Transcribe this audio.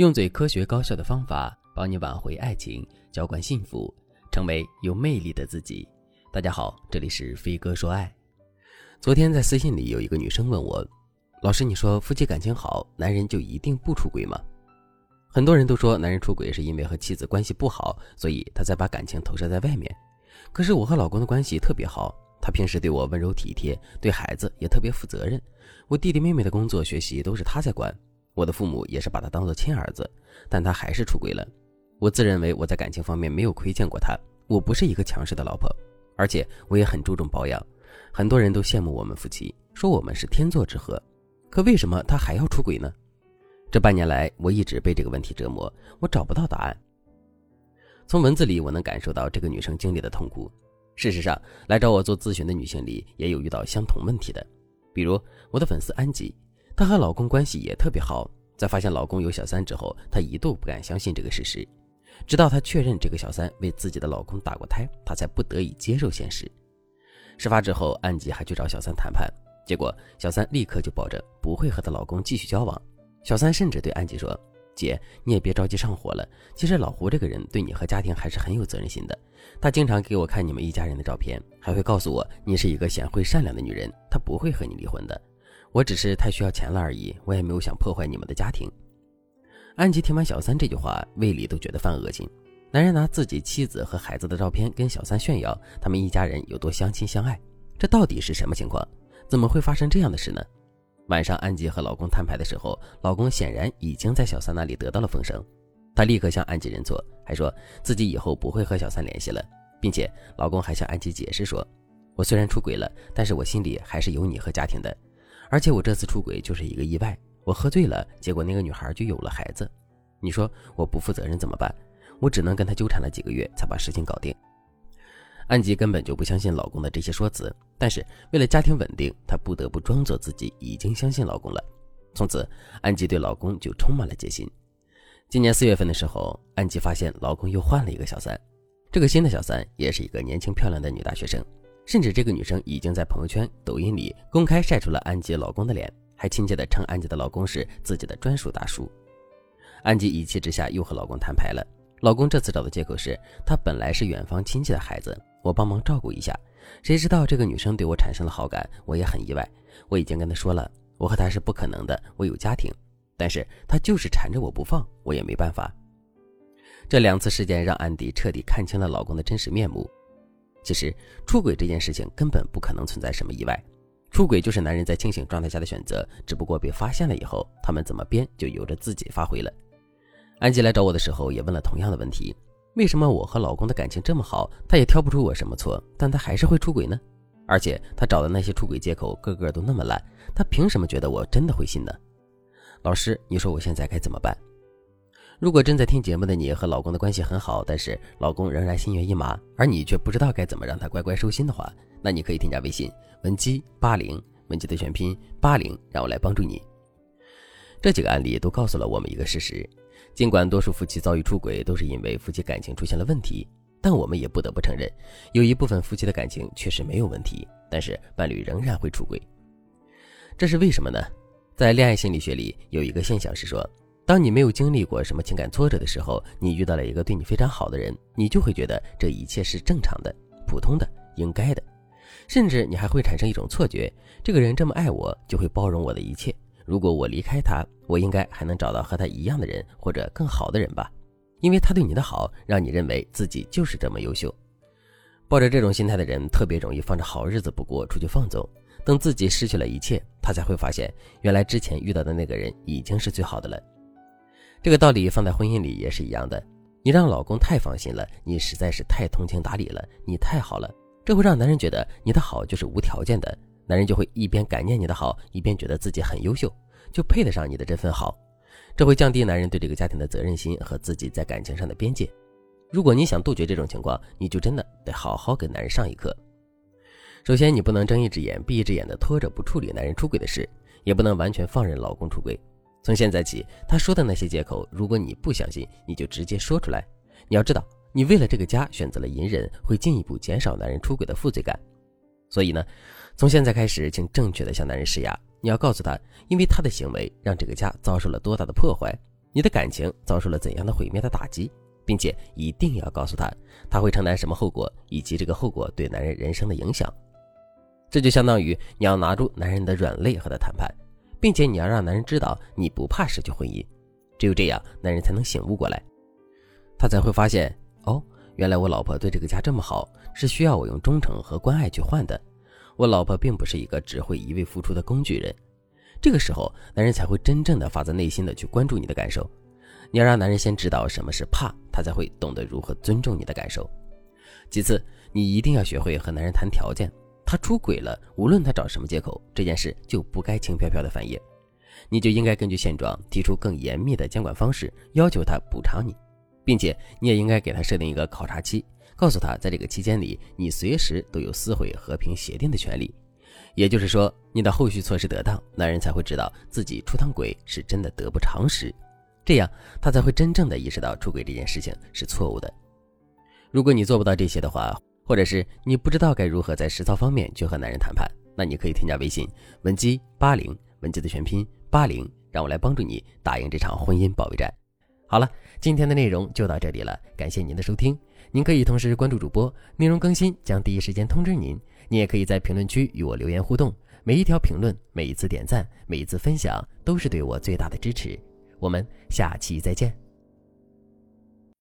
用最科学高效的方法帮你挽回爱情，浇灌幸福，成为有魅力的自己。大家好，这里是飞哥说爱。昨天在私信里有一个女生问我：“老师，你说夫妻感情好，男人就一定不出轨吗？”很多人都说男人出轨是因为和妻子关系不好，所以他才把感情投射在外面。可是我和老公的关系特别好，他平时对我温柔体贴，对孩子也特别负责任。我弟弟妹妹的工作学习都是他在管。我的父母也是把他当做亲儿子，但他还是出轨了。我自认为我在感情方面没有亏欠过他，我不是一个强势的老婆，而且我也很注重保养。很多人都羡慕我们夫妻，说我们是天作之合。可为什么他还要出轨呢？这半年来，我一直被这个问题折磨，我找不到答案。从文字里，我能感受到这个女生经历的痛苦。事实上，来找我做咨询的女性里，也有遇到相同问题的，比如我的粉丝安吉。她和老公关系也特别好，在发现老公有小三之后，她一度不敢相信这个事实，直到她确认这个小三为自己的老公打过胎，她才不得已接受现实。事发之后，安吉还去找小三谈判，结果小三立刻就保证不会和她老公继续交往。小三甚至对安吉说：“姐，你也别着急上火了，其实老胡这个人对你和家庭还是很有责任心的。他经常给我看你们一家人的照片，还会告诉我你是一个贤惠善良的女人，他不会和你离婚的。”我只是太需要钱了而已，我也没有想破坏你们的家庭。安吉听完小三这句话，胃里都觉得犯恶心。男人拿自己妻子和孩子的照片跟小三炫耀，他们一家人有多相亲相爱，这到底是什么情况？怎么会发生这样的事呢？晚上，安吉和老公摊牌的时候，老公显然已经在小三那里得到了风声，他立刻向安吉认错，还说自己以后不会和小三联系了，并且老公还向安吉解释说：“我虽然出轨了，但是我心里还是有你和家庭的。”而且我这次出轨就是一个意外，我喝醉了，结果那个女孩就有了孩子。你说我不负责任怎么办？我只能跟她纠缠了几个月，才把事情搞定。安吉根本就不相信老公的这些说辞，但是为了家庭稳定，她不得不装作自己已经相信老公了。从此，安吉对老公就充满了戒心。今年四月份的时候，安吉发现老公又换了一个小三，这个新的小三也是一个年轻漂亮的女大学生。甚至这个女生已经在朋友圈、抖音里公开晒出了安吉老公的脸，还亲切地称安吉的老公是自己的专属大叔。安吉一气之下又和老公摊牌了。老公这次找的借口是他本来是远方亲戚的孩子，我帮忙照顾一下。谁知道这个女生对我产生了好感，我也很意外。我已经跟她说了，我和她是不可能的，我有家庭。但是她就是缠着我不放，我也没办法。这两次事件让安迪彻底看清了老公的真实面目。其实出轨这件事情根本不可能存在什么意外，出轨就是男人在清醒状态下的选择，只不过被发现了以后，他们怎么编就由着自己发挥了。安吉来找我的时候也问了同样的问题：为什么我和老公的感情这么好，他也挑不出我什么错，但他还是会出轨呢？而且他找的那些出轨借口个个都那么烂，他凭什么觉得我真的会信呢？老师，你说我现在该怎么办？如果正在听节目的你和老公的关系很好，但是老公仍然心猿意马，而你却不知道该怎么让他乖乖收心的话，那你可以添加微信文姬八零，文姬的全拼八零，让我来帮助你。这几个案例都告诉了我们一个事实：尽管多数夫妻遭遇出轨都是因为夫妻感情出现了问题，但我们也不得不承认，有一部分夫妻的感情确实没有问题，但是伴侣仍然会出轨。这是为什么呢？在恋爱心理学里有一个现象是说。当你没有经历过什么情感挫折的时候，你遇到了一个对你非常好的人，你就会觉得这一切是正常的、普通的、应该的，甚至你还会产生一种错觉：这个人这么爱我，就会包容我的一切。如果我离开他，我应该还能找到和他一样的人或者更好的人吧？因为他对你的好，让你认为自己就是这么优秀。抱着这种心态的人，特别容易放着好日子不过，出去放纵。等自己失去了一切，他才会发现，原来之前遇到的那个人已经是最好的了。这个道理放在婚姻里也是一样的，你让老公太放心了，你实在是太通情达理了，你太好了，这会让男人觉得你的好就是无条件的，男人就会一边感念你的好，一边觉得自己很优秀，就配得上你的这份好，这会降低男人对这个家庭的责任心和自己在感情上的边界。如果你想杜绝这种情况，你就真的得好好给男人上一课。首先，你不能睁一只眼闭一只眼的拖着不处理男人出轨的事，也不能完全放任老公出轨。从现在起，他说的那些借口，如果你不相信，你就直接说出来。你要知道，你为了这个家选择了隐忍，会进一步减少男人出轨的负罪感。所以呢，从现在开始，请正确的向男人施压。你要告诉他，因为他的行为让这个家遭受了多大的破坏。你的感情遭受了怎样的毁灭的打击，并且一定要告诉他，他会承担什么后果，以及这个后果对男人人生的影响。这就相当于你要拿住男人的软肋和他谈判，并且你要让男人知道你不怕失去婚姻。只有这样，男人才能醒悟过来，他才会发现哦，原来我老婆对这个家这么好，是需要我用忠诚和关爱去换的。我老婆并不是一个只会一味付出的工具人。这个时候，男人才会真正的发自内心的去关注你的感受。你要让男人先知道什么是怕，他才会懂得如何尊重你的感受。其次，你一定要学会和男人谈条件。他出轨了，无论他找什么借口，这件事就不该轻飘飘的翻页。你就应该根据现状提出更严密的监管方式，要求他补偿你，并且你也应该给他设定一个考察期，告诉他在这个期间里，你随时都有撕毁和平协定的权利。也就是说，你的后续措施得当，男人才会知道自己出趟轨是真的得不偿失，这样他才会真正的意识到出轨这件事情是错误的。如果你做不到这些的话，或者是你不知道该如何在实操方面去和男人谈判，那你可以添加微信文姬八零，文姬的全拼八零，让我来帮助你打赢这场婚姻保卫战。好了，今天的内容就到这里了，感谢您的收听。您可以同时关注主播，内容更新将第一时间通知您。你也可以在评论区与我留言互动，每一条评论、每一次点赞、每一次分享，都是对我最大的支持。我们下期再见。